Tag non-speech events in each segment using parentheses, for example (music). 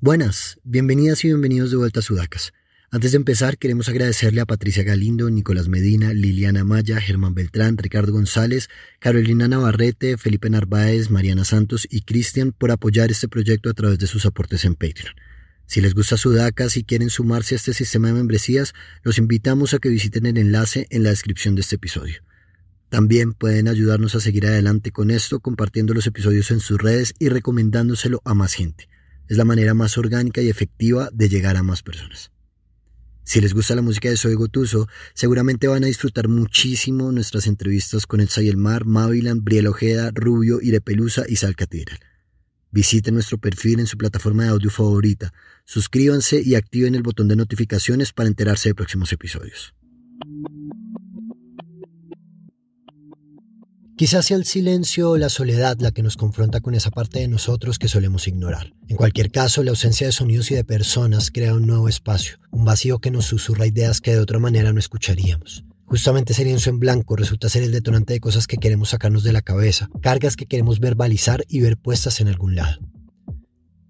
Buenas, bienvenidas y bienvenidos de vuelta a Sudacas. Antes de empezar, queremos agradecerle a Patricia Galindo, Nicolás Medina, Liliana Maya, Germán Beltrán, Ricardo González, Carolina Navarrete, Felipe Narváez, Mariana Santos y Cristian por apoyar este proyecto a través de sus aportes en Patreon. Si les gusta Sudacas y quieren sumarse a este sistema de membresías, los invitamos a que visiten el enlace en la descripción de este episodio. También pueden ayudarnos a seguir adelante con esto compartiendo los episodios en sus redes y recomendándoselo a más gente. Es la manera más orgánica y efectiva de llegar a más personas. Si les gusta la música de Soy Gotuso, seguramente van a disfrutar muchísimo nuestras entrevistas con El y el Mar, Mavilan, Briel Ojeda, Rubio, Irepelusa y Sal Catedral. Visiten nuestro perfil en su plataforma de audio favorita, suscríbanse y activen el botón de notificaciones para enterarse de próximos episodios. Quizás sea el silencio o la soledad la que nos confronta con esa parte de nosotros que solemos ignorar. En cualquier caso, la ausencia de sonidos y de personas crea un nuevo espacio, un vacío que nos susurra ideas que de otra manera no escucharíamos. Justamente ese lienzo en blanco resulta ser el detonante de cosas que queremos sacarnos de la cabeza, cargas que queremos verbalizar y ver puestas en algún lado.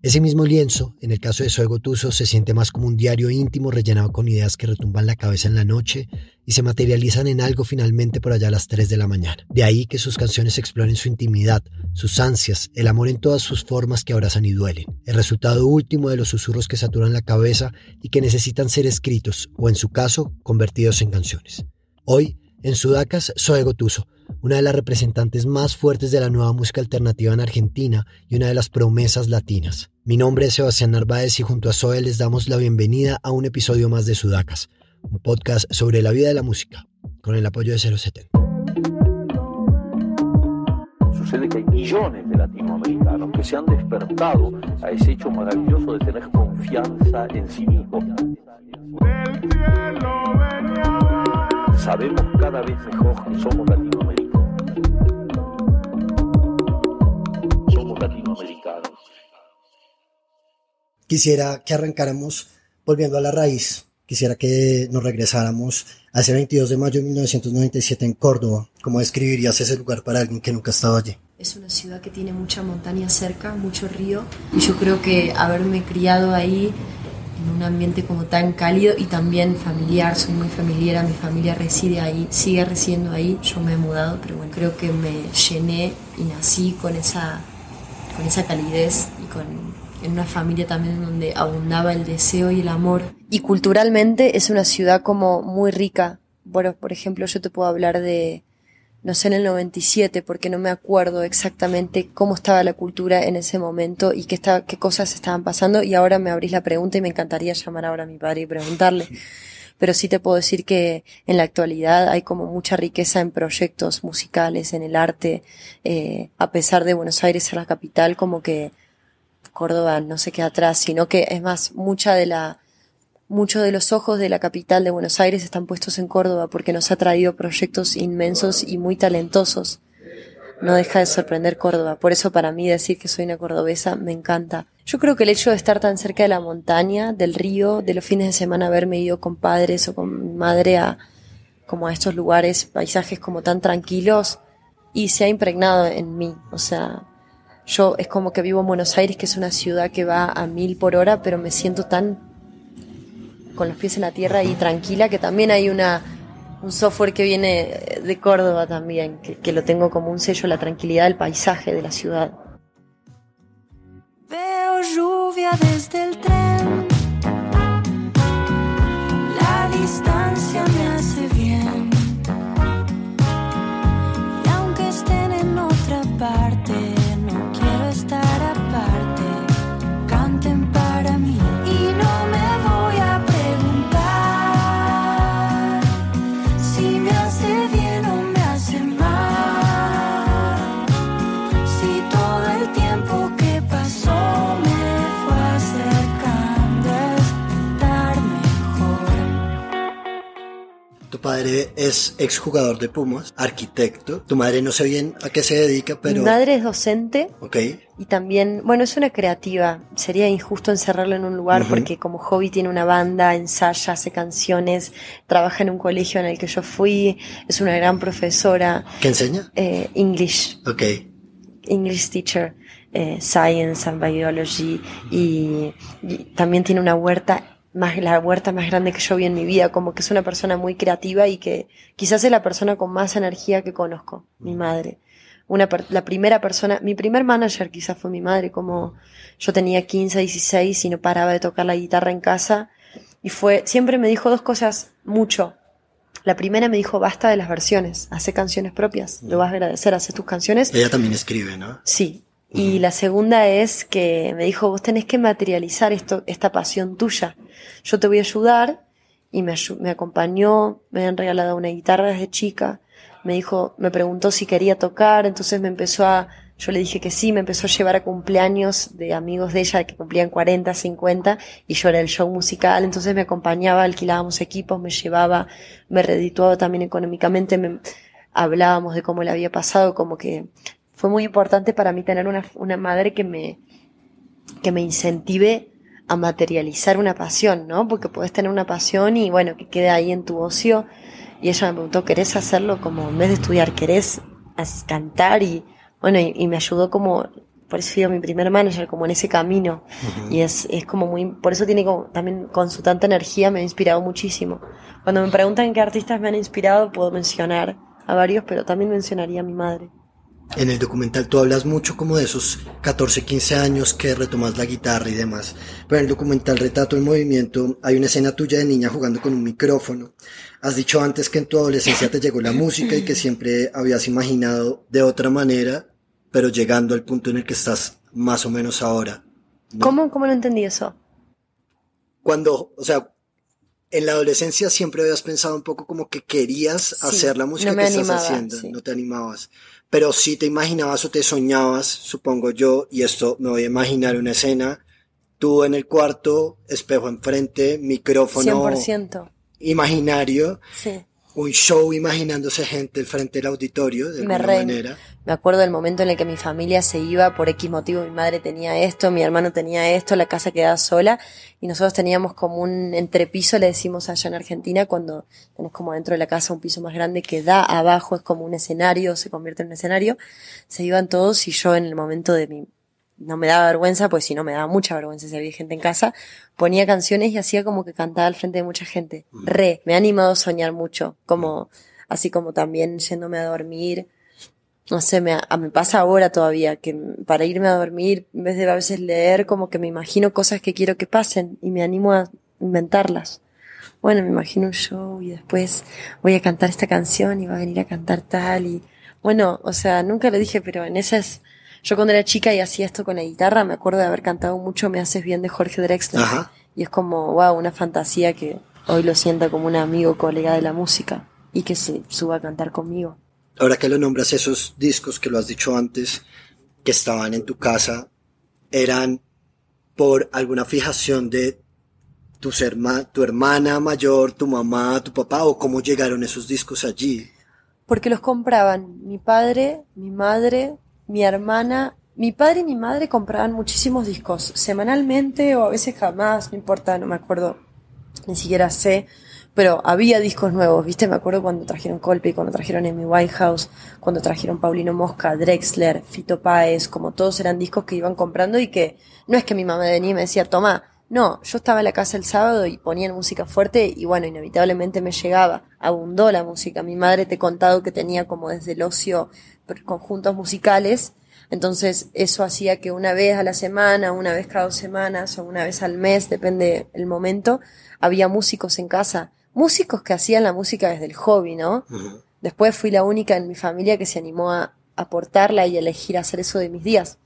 Ese mismo lienzo, en el caso de Soy Gotuso, se siente más como un diario íntimo rellenado con ideas que retumban la cabeza en la noche y se materializan en algo finalmente por allá a las 3 de la mañana. De ahí que sus canciones exploren su intimidad, sus ansias, el amor en todas sus formas que abrazan y duelen. El resultado último de los susurros que saturan la cabeza y que necesitan ser escritos, o en su caso, convertidos en canciones. Hoy, en Sudacas, Soy Gotuso, una de las representantes más fuertes de la nueva música alternativa en Argentina y una de las promesas latinas. Mi nombre es Sebastián Narváez y junto a Zoe les damos la bienvenida a un episodio más de Sudacas, un podcast sobre la vida de la música, con el apoyo de 070. Sucede que hay millones de latinoamericanos que se han despertado a ese hecho maravilloso de tener confianza en sí mismos. Sabemos cada vez mejor que somos latinoamericanos Quisiera que arrancáramos volviendo a la raíz. Quisiera que nos regresáramos a ese 22 de mayo de 1997 en Córdoba. ¿Cómo describirías ese lugar para alguien que nunca ha estado allí? Es una ciudad que tiene mucha montaña cerca, mucho río. Y yo creo que haberme criado ahí en un ambiente como tan cálido y también familiar, soy muy familiar, mi familia reside ahí, sigue residiendo ahí, yo me he mudado, pero bueno, creo que me llené y nací con esa, con esa calidez y con en una familia también donde abundaba el deseo y el amor. Y culturalmente es una ciudad como muy rica. Bueno, por ejemplo, yo te puedo hablar de, no sé, en el 97, porque no me acuerdo exactamente cómo estaba la cultura en ese momento y qué, qué cosas estaban pasando. Y ahora me abrís la pregunta y me encantaría llamar ahora a mi padre y preguntarle. Pero sí te puedo decir que en la actualidad hay como mucha riqueza en proyectos musicales, en el arte, eh, a pesar de Buenos Aires ser la capital, como que Córdoba no se queda atrás, sino que es más, mucha de la, muchos de los ojos de la capital de Buenos Aires están puestos en Córdoba porque nos ha traído proyectos inmensos y muy talentosos. No deja de sorprender Córdoba. Por eso para mí decir que soy una cordobesa me encanta. Yo creo que el hecho de estar tan cerca de la montaña, del río, de los fines de semana haberme ido con padres o con mi madre a como a estos lugares, paisajes como tan tranquilos y se ha impregnado en mí. O sea, yo es como que vivo en Buenos Aires, que es una ciudad que va a mil por hora, pero me siento tan con los pies en la tierra y tranquila que también hay una un software que viene de Córdoba también, que, que lo tengo como un sello, la tranquilidad del paisaje de la ciudad. Veo lluvia desde el tren, la distancia me hace bien, y aunque estén en otra parte. Padre es exjugador de Pumas, arquitecto. Tu madre no sé bien a qué se dedica, pero... Mi madre es docente. Ok. Y también, bueno, es una creativa. Sería injusto encerrarla en un lugar porque como hobby tiene una banda, ensaya, hace canciones, trabaja en un colegio en el que yo fui, es una gran profesora. ¿Qué enseña? Eh, English. Ok. English teacher. eh, Science and Biology y, y también tiene una huerta más la huerta más grande que yo vi en mi vida, como que es una persona muy creativa y que quizás es la persona con más energía que conozco, mi madre. Una per- la primera persona, mi primer manager quizás fue mi madre, como yo tenía 15, 16 y no paraba de tocar la guitarra en casa y fue, siempre me dijo dos cosas mucho. La primera me dijo, basta de las versiones, hace canciones propias, lo vas a agradecer, haces tus canciones. Ella también escribe, ¿no? Sí. Y la segunda es que me dijo, vos tenés que materializar esto, esta pasión tuya. Yo te voy a ayudar y me, me acompañó, me han regalado una guitarra desde chica. Me dijo, me preguntó si quería tocar, entonces me empezó a, yo le dije que sí, me empezó a llevar a cumpleaños de amigos de ella que cumplían 40, 50 y yo era el show musical, entonces me acompañaba, alquilábamos equipos, me llevaba, me redituaba también económicamente, me, hablábamos de cómo le había pasado, como que fue muy importante para mí tener una, una madre que me, que me incentive a materializar una pasión, ¿no? Porque puedes tener una pasión y bueno, que quede ahí en tu ocio. Y ella me preguntó, ¿querés hacerlo como en vez de estudiar, querés cantar? Y bueno, y, y me ayudó como, por eso fui mi primer manager, como en ese camino. Y es, es como muy, por eso tiene como, también con su tanta energía me ha inspirado muchísimo. Cuando me preguntan qué artistas me han inspirado, puedo mencionar a varios, pero también mencionaría a mi madre. En el documental tú hablas mucho como de esos 14, 15 años que retomas la guitarra y demás. Pero en el documental Retrato en Movimiento hay una escena tuya de niña jugando con un micrófono. Has dicho antes que en tu adolescencia te llegó la música y que siempre habías imaginado de otra manera, pero llegando al punto en el que estás más o menos ahora. ¿no? ¿Cómo, ¿Cómo no entendí eso? Cuando, o sea, en la adolescencia siempre habías pensado un poco como que querías Sí, hacer la música no que estás animaba, haciendo, sí. no te animabas. Pero sí te imaginabas o te soñabas, supongo yo, y esto me voy a imaginar una escena, tú en el cuarto, espejo enfrente, micrófono 100%. imaginario, Sí. Un show imaginándose gente frente del auditorio, de Me alguna re- manera. Me acuerdo del momento en el que mi familia se iba por X motivo, mi madre tenía esto, mi hermano tenía esto, la casa quedaba sola y nosotros teníamos como un entrepiso, le decimos allá en Argentina, cuando tenés como dentro de la casa un piso más grande que da abajo, es como un escenario, se convierte en un escenario, se iban todos y yo en el momento de mi, no me daba vergüenza, pues si no me daba mucha vergüenza si había gente en casa, ponía canciones y hacía como que cantaba al frente de mucha gente. Re, me ha animado a soñar mucho, como, así como también yéndome a dormir, no sé, me, a- me pasa ahora todavía que para irme a dormir, en vez de a veces leer, como que me imagino cosas que quiero que pasen y me animo a inventarlas. Bueno, me imagino un show y después voy a cantar esta canción y va a venir a cantar tal y bueno, o sea, nunca lo dije, pero en esas, yo cuando era chica y hacía esto con la guitarra, me acuerdo de haber cantado mucho Me haces bien de Jorge Drexler. Ajá. Y es como, wow, una fantasía que hoy lo sienta como un amigo, colega de la música y que se suba a cantar conmigo. Ahora que lo nombras, esos discos que lo has dicho antes, que estaban en tu casa, eran por alguna fijación de tus herma- tu hermana mayor, tu mamá, tu papá, o cómo llegaron esos discos allí. Porque los compraban mi padre, mi madre, mi hermana. Mi padre y mi madre compraban muchísimos discos, semanalmente o a veces jamás, no importa, no me acuerdo, ni siquiera sé, pero había discos nuevos, ¿viste? Me acuerdo cuando trajeron Colpe, cuando trajeron Amy Whitehouse, cuando trajeron Paulino Mosca, Drexler, Fito Páez, como todos eran discos que iban comprando y que no es que mi mamá venía y me decía, toma, no, yo estaba en la casa el sábado y ponían música fuerte y bueno, inevitablemente me llegaba, abundó la música. Mi madre te he contado que tenía como desde el ocio conjuntos musicales, entonces eso hacía que una vez a la semana, una vez cada dos semanas o una vez al mes, depende el momento, había músicos en casa. Músicos que hacían la música desde el hobby, ¿no? Después fui la única en mi familia que se animó a aportarla y a elegir hacer eso de mis días.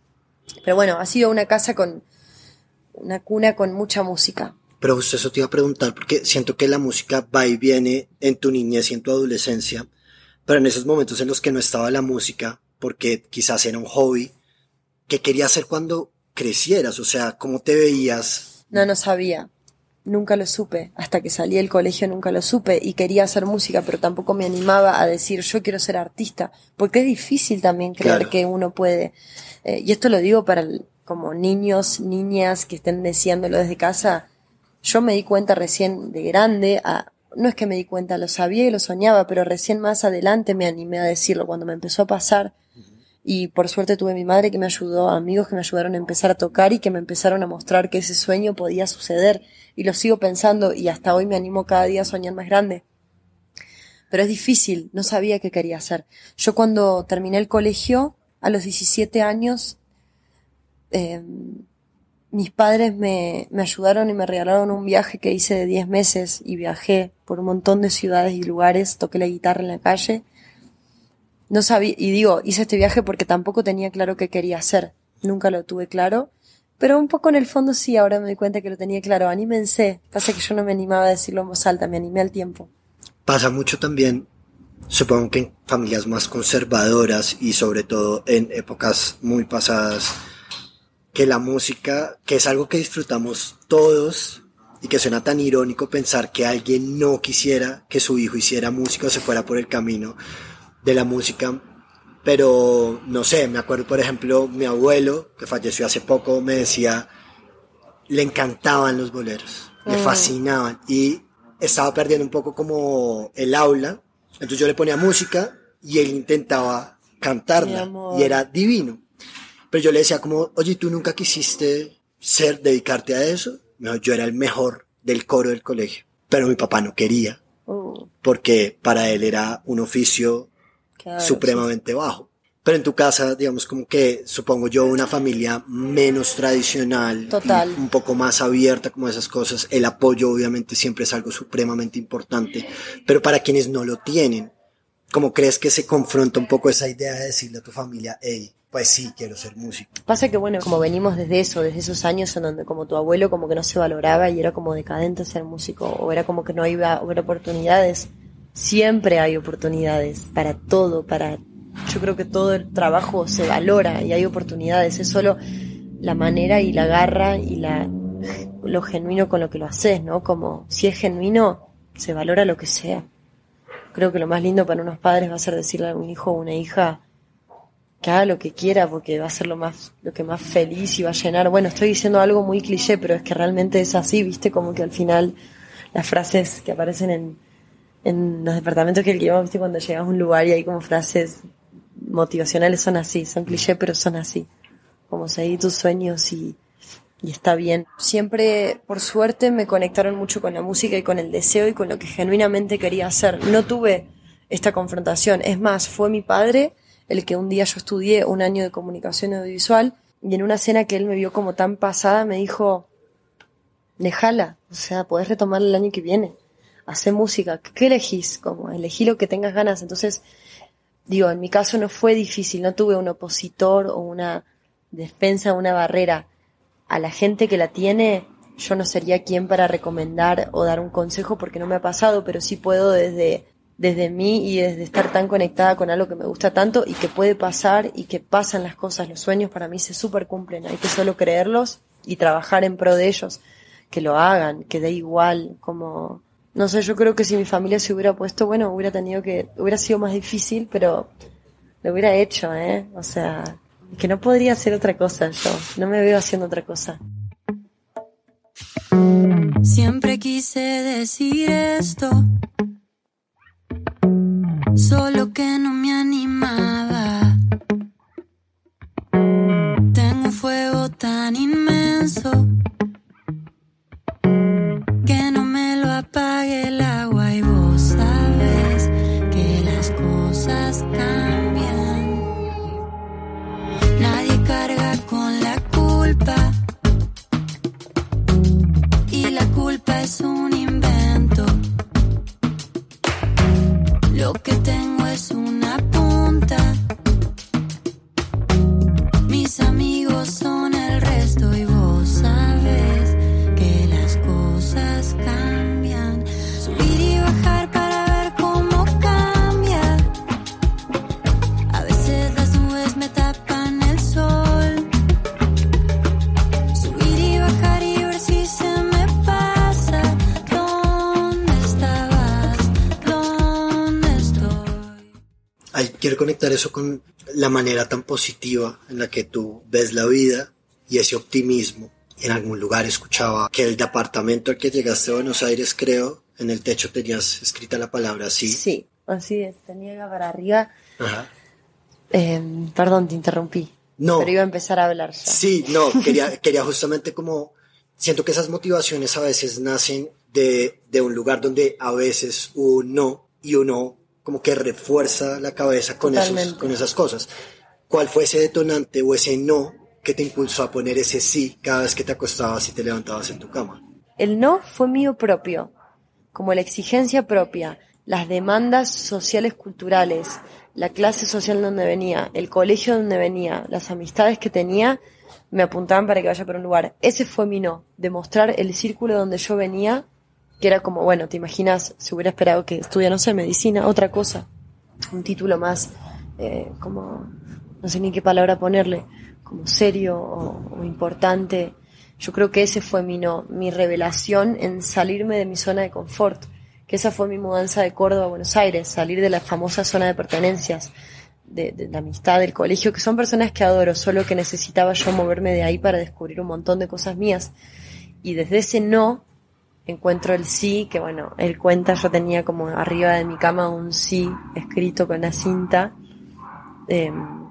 Pero bueno, ha sido una casa con una cuna con mucha música. Pero justo eso te iba a preguntar, porque siento que la música va y viene en tu niñez y en tu adolescencia, pero en esos momentos en los que no estaba la música, porque quizás era un hobby, ¿qué querías hacer cuando crecieras? O sea, ¿cómo te veías? No, no sabía. Nunca lo supe. Hasta que salí del colegio nunca lo supe y quería hacer música, pero tampoco me animaba a decir yo quiero ser artista, porque es difícil también creer Claro. que uno puede. Eh, y esto lo digo para el- como niños, niñas que estén deseándolo desde casa. Yo me di cuenta recién de grande, a- no es que me di cuenta, lo sabía y lo soñaba, pero recién más adelante me animé a decirlo cuando me empezó a pasar. Y por suerte tuve mi madre que me ayudó, amigos que me ayudaron a empezar a tocar y que me empezaron a mostrar que ese sueño podía suceder. Y lo sigo pensando y hasta hoy me animo cada día a soñar más grande. Pero es difícil, no sabía qué quería hacer. Yo cuando terminé el colegio, a los 17 años, eh, mis padres me, me ayudaron y me regalaron un viaje que hice de 10 meses y viajé por un montón de ciudades y lugares, toqué la guitarra en la calle. No sabía, y digo, hice este viaje porque tampoco tenía claro qué quería hacer. Nunca lo tuve claro. Pero un poco en el fondo sí, ahora me doy cuenta que lo tenía claro. Anímense. Pasa que yo no me animaba a decirlo en voz alta, me animé al tiempo. Pasa mucho también, supongo que en familias más conservadoras y sobre todo en épocas muy pasadas, que la música, que es algo que disfrutamos todos y que suena tan irónico pensar que alguien no quisiera que su hijo hiciera música o se fuera por el camino de la música. Pero no sé, me acuerdo por ejemplo mi abuelo, que falleció hace poco, me decía, le encantaban los boleros, le Mm. fascinaban y estaba perdiendo un poco como el aula. Entonces yo le ponía música y él intentaba cantarla y era divino. Pero yo le decía como, oye, ¿tú nunca quisiste ser, dedicarte a eso? No, yo era el mejor del coro del colegio. Pero mi papá no quería, Uh, porque para él era un oficio claro, supremamente bajo. Pero en tu casa, digamos, como que supongo yo, una familia menos tradicional, Total. un poco más abierta, como esas cosas. El apoyo, obviamente, siempre es algo supremamente importante. Pero para quienes no lo tienen, ¿cómo crees que se confronta un poco esa idea de decirle a tu familia, hey, pues sí, quiero ser músico? Pasa que bueno, como venimos desde eso, desde esos años en donde como tu abuelo como que no se valoraba y era como decadente ser músico, o era como que no iba a haber oportunidades, siempre hay oportunidades para todo, para yo creo que todo el trabajo se valora y hay oportunidades, es solo la manera y la garra y la lo genuino con lo que lo haces, ¿no? Como si es genuino, se valora lo que sea. Creo que lo más lindo para unos padres va a ser decirle a un hijo o una hija, que haga lo que quiera porque va a ser lo más lo que más feliz y va a llenar. Bueno, estoy diciendo algo muy cliché, pero es que realmente es así, ¿viste? Como que al final las frases que aparecen en, en los departamentos que alquilamos, ¿viste? Cuando llegas a un lugar y hay como frases motivacionales son así, son cliché, pero son así. Como seguir tus sueños y, y está bien. Siempre, por suerte, me conectaron mucho con la música y con el deseo y con lo que genuinamente quería hacer. No tuve esta confrontación. Es más, fue mi padre el que un día yo estudié un año de comunicación audiovisual y en una cena que él me vio como tan pasada me dijo, déjala, o sea, podés retomar el año que viene, hacer música, ¿qué elegís? Como elegí lo que tengas ganas. Entonces, digo, en mi caso no fue difícil, no tuve un opositor o una defensa, una barrera. A la gente que la tiene, yo no sería quien para recomendar o dar un consejo porque no me ha pasado, pero sí puedo desde desde mí y desde estar tan conectada con algo que me gusta tanto y que puede pasar y que pasan las cosas, los sueños para mí se super cumplen, hay que solo creerlos y trabajar en pro de ellos, que lo hagan, que dé igual, como, no sé, yo creo que si mi familia se hubiera puesto, bueno, hubiera tenido que, hubiera sido más difícil, pero lo hubiera hecho, eh, o sea, que no podría hacer otra cosa yo, no me veo haciendo otra cosa. Siempre quise decir esto, solo que no me animaba. Tengo un fuego tan inmenso positiva en la que tú ves la vida y ese optimismo. En algún lugar escuchaba que el departamento al que llegaste a Buenos Aires, creo, en el techo tenías escrita la palabra así. Sí, así es, tenía para arriba Ajá. Eh, perdón, te interrumpí. No. Pero iba a empezar a hablar ya. Sí, no, (laughs) quería, quería justamente como, siento que esas motivaciones a veces nacen de, de un lugar donde a veces un no y uno como que refuerza la cabeza con, esos, con esas cosas. ¿Cuál fue ese detonante o ese no que te impulsó a poner ese sí cada vez que te acostabas y te levantabas en tu cama? El no fue mío propio, como la exigencia propia, las demandas sociales culturales, la clase social donde venía, el colegio donde venía, las amistades que tenía, me apuntaban para que vaya por un lugar. Ese fue mi no, demostrar el círculo donde yo venía, que era como, bueno, te imaginas, si hubiera esperado que estudia, no sé, medicina, otra cosa, un título más, eh, como, no sé ni qué palabra ponerle, como serio o, importante. Yo creo que ese fue mi no, mi revelación en salirme de mi zona de confort, que esa fue mi mudanza de Córdoba a Buenos Aires, salir de la famosa zona de pertenencias, de, de la amistad del colegio, que son personas que adoro, solo que necesitaba yo moverme de ahí para descubrir un montón de cosas mías. Y desde ese no encuentro el sí, que bueno, él cuenta, yo tenía como arriba de mi cama un sí escrito con la cinta. Em,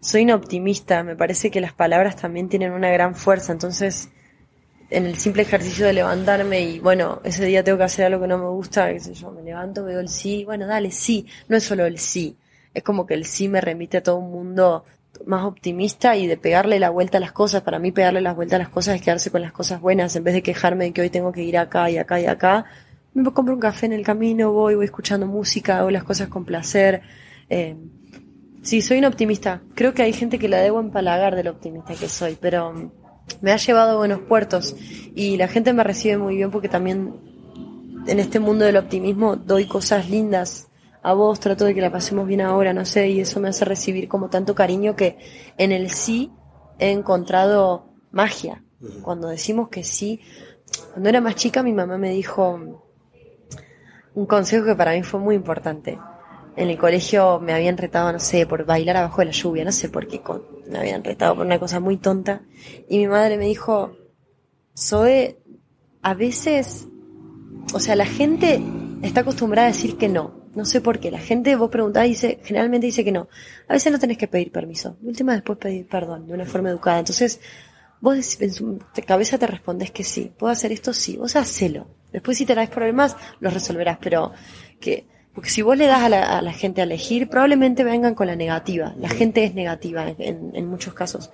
soy una optimista, me parece que las palabras también tienen una gran fuerza, entonces en el simple ejercicio de levantarme y bueno, ese día tengo que hacer algo que no me gusta, qué sé yo, me levanto, veo el sí, bueno, dale, sí, no es solo el sí, es como que el sí me remite a todo un mundo más optimista y de pegarle la vuelta a las cosas, para mí pegarle la vuelta a las cosas es quedarse con las cosas buenas, en vez de quejarme de que hoy tengo que ir acá y acá y acá, me compro un café en el camino, voy, voy escuchando música, hago las cosas con placer, eh, Sí, soy una optimista. Creo que hay gente que la debo empalagar de lo optimista que soy, pero mm, me ha llevado a buenos puertos y la gente me recibe muy bien porque también en este mundo del optimismo doy cosas lindas a vos, trato de que la pasemos bien ahora, no sé, y eso me hace recibir como tanto cariño que en el sí he encontrado magia. Cuando decimos que sí, cuando era más chica mi mamá me dijo un consejo que para mí fue muy importante en el colegio me habían retado, no sé, por bailar abajo de la lluvia, no sé por qué, me habían retado por una cosa muy tonta. Y mi madre me dijo, Zoe, a veces, o sea, la gente está acostumbrada a decir que no. No sé por qué. La gente, vos preguntás, dice, generalmente dice que no. A veces no tenés que pedir permiso. Última después pedir perdón, de una forma educada. Entonces, vos en su cabeza te respondes que sí. ¿Puedo hacer esto? Sí. Vos hacelo. Después si tenés problemas, los resolverás. Pero que, porque si vos le das a la, a la gente a elegir, probablemente vengan con la negativa. La gente es negativa en, muchos casos.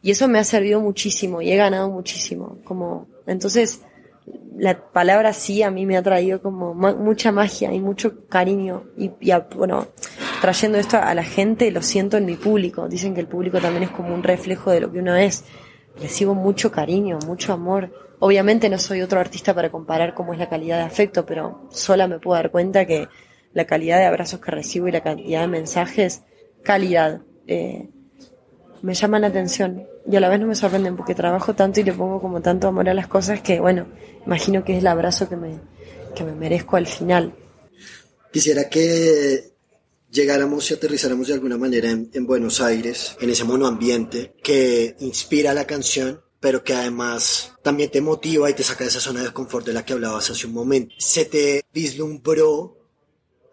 Y eso me ha servido muchísimo y he ganado muchísimo. Como, entonces, la palabra sí a mí me ha traído como ma- mucha magia y mucho cariño. Y, y a- bueno, trayendo esto a la gente, lo siento en mi público. Dicen que el público también es como un reflejo de lo que uno es. Recibo mucho cariño, mucho amor. Obviamente no soy otro artista para comparar cómo es la calidad de afecto, pero sola me puedo dar cuenta que la calidad de abrazos que recibo y la cantidad de mensajes, calidad, eh, me llaman la atención y a la vez no me sorprenden porque trabajo tanto y le pongo como tanto amor a las cosas que, bueno, imagino que es el abrazo que me, que me merezco al final. Quisiera que llegáramos y aterrizáramos de alguna manera en, en Buenos Aires, en ese monoambiente que inspira la canción, pero que además también te motiva y te saca de esa zona de confort de la que hablabas hace un momento. ¿Se te vislumbró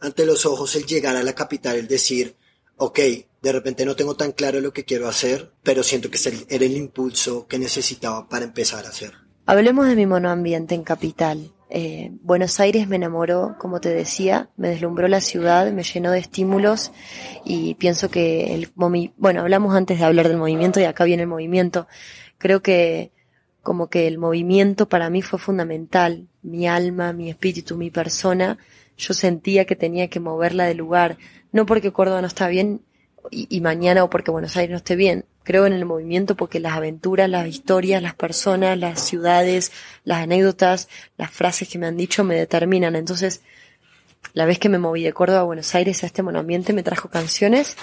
ante los ojos el llegar a la capital, el decir, ok, de repente no tengo tan claro lo que quiero hacer, pero siento que era el impulso que necesitaba para empezar a hacer? Hablemos de mi monoambiente en Capital. Eh, Buenos Aires me enamoró, como te decía, me deslumbró la ciudad, me llenó de estímulos y pienso que el bueno, hablamos antes de hablar del movimiento y acá viene el movimiento. Creo que como que el movimiento para mí fue fundamental, mi alma, mi espíritu, mi persona, yo sentía que tenía que moverla de lugar, no porque Córdoba no está bien y, mañana o porque Buenos Aires no esté bien. Creo en el movimiento porque las aventuras, las historias, las personas, las ciudades, las anécdotas, las frases que me han dicho me determinan. Entonces, la vez que me moví de Córdoba a Buenos Aires a este monoambiente me trajo canciones,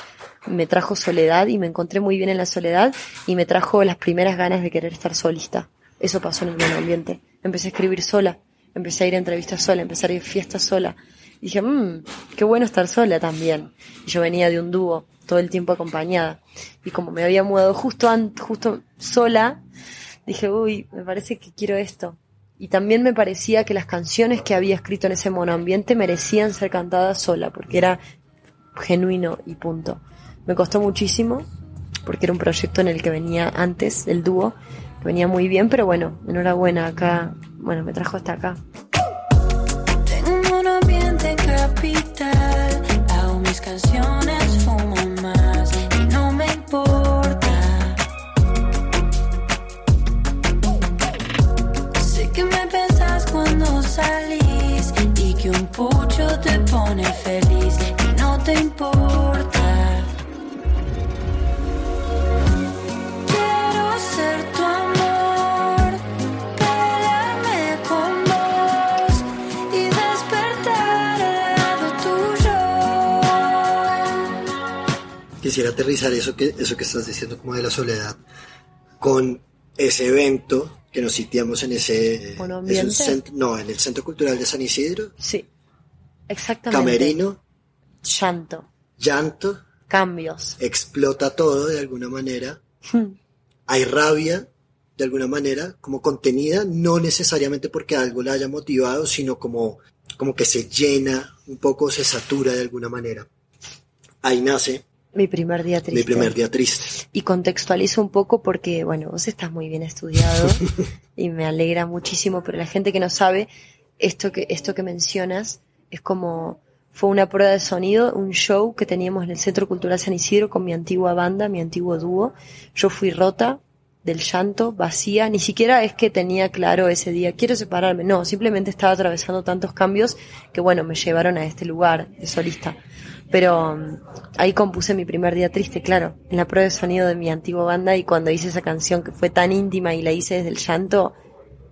me trajo soledad y me encontré muy bien en la soledad y me trajo las primeras ganas de querer estar solista. Eso pasó en el monoambiente. Empecé a escribir sola, empecé a ir a entrevistas sola, empecé a ir a fiestas sola. Y dije, mmm, qué bueno estar sola también. Y yo venía de un dúo, todo el tiempo acompañada. Y como me había mudado justo, justo sola, dije, uy, me parece que quiero esto. Y también me parecía que las canciones que había escrito en ese monoambiente merecían ser cantadas sola, porque era genuino y punto. Me costó muchísimo, porque era un proyecto en el que venía antes, el dúo, venía muy bien, pero bueno, enhorabuena, acá, bueno, me trajo hasta acá. Tengo un ambiente capital, hago mis canciones, fumo más y no me importa. Sé que me pensás cuando salís y que un pucho te pone feliz y no te importa. Quisiera aterrizar eso que, eso que estás diciendo como de la soledad con ese evento que nos sitiamos en ese... No, en el Centro Cultural de San Isidro. Sí, exactamente. Camerino, Llanto, llanto, cambios. explota todo de alguna manera. Hay rabia de alguna manera, como contenida, no necesariamente porque algo la haya motivado, sino como, como que se llena un poco, se satura de alguna manera. Ahí nace Mi primer día triste. mi primer día triste. Y contextualizo un poco porque, bueno, vos estás muy bien estudiado (laughs) y me alegra muchísimo, pero la gente que no sabe, esto que, esto que mencionas es como, fue una prueba de sonido, un show que teníamos en el Centro Cultural San Isidro con mi antigua banda, mi antiguo dúo. Yo fui rota del llanto, vacía, ni siquiera es que tenía claro ese día, quiero separarme, no, simplemente estaba atravesando tantos cambios que, bueno, me llevaron a este lugar de solista. Pero um, ahí compuse mi primer día triste, claro, en la prueba de sonido de mi antigua banda y cuando hice esa canción que fue tan íntima y la hice desde el llanto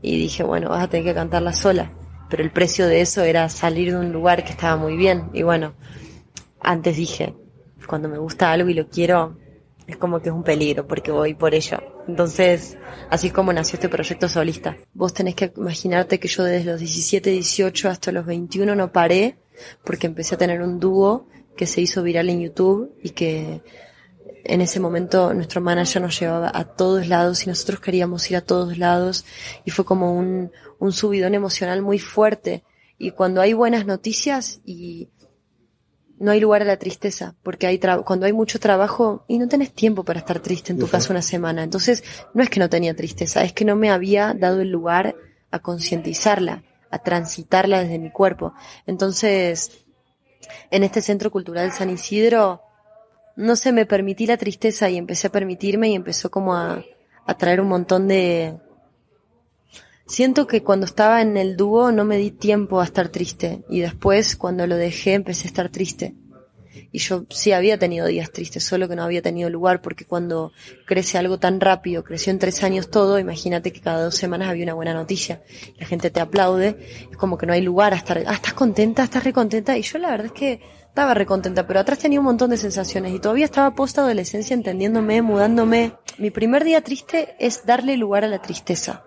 y dije, bueno, vas a tener que cantarla sola. Pero el precio de eso era salir de un lugar que estaba muy bien. Y bueno, antes dije, cuando me gusta algo y lo quiero, es como que es un peligro porque voy por ello. Entonces, así es como nació este proyecto solista. Vos tenés que imaginarte que yo desde los 17, 18 hasta los 21 no paré porque empecé a tener un dúo que se hizo viral en YouTube y que en ese momento nuestro manager nos llevaba a todos lados y nosotros queríamos ir a todos lados y fue como un, un subidón emocional muy fuerte. Y cuando hay buenas noticias y no hay lugar a la tristeza, porque hay tra- cuando hay mucho trabajo y no tenés tiempo para estar triste en tu Ujú. casa una semana. Entonces, no es que no tenía tristeza, es que no me había dado el lugar a concientizarla, a transitarla desde mi cuerpo. Entonces, en este centro cultural San Isidro, no sé, me permití la tristeza y empecé a permitirme y empezó como a, a traer un montón de... Siento que cuando estaba en el dúo no me di tiempo a estar triste y después cuando lo dejé empecé a estar triste. Y yo sí había tenido días tristes, solo que no había tenido lugar porque cuando crece algo tan rápido, creció en tres años todo, imagínate que cada dos semanas había una buena noticia. La gente te aplaude, es como que no hay lugar a estar, ah, estás contenta, estás recontenta. Y yo la verdad es que estaba recontenta, pero atrás tenía un montón de sensaciones y todavía estaba post adolescencia entendiéndome, mudándome. Mi primer día triste es darle lugar a la tristeza.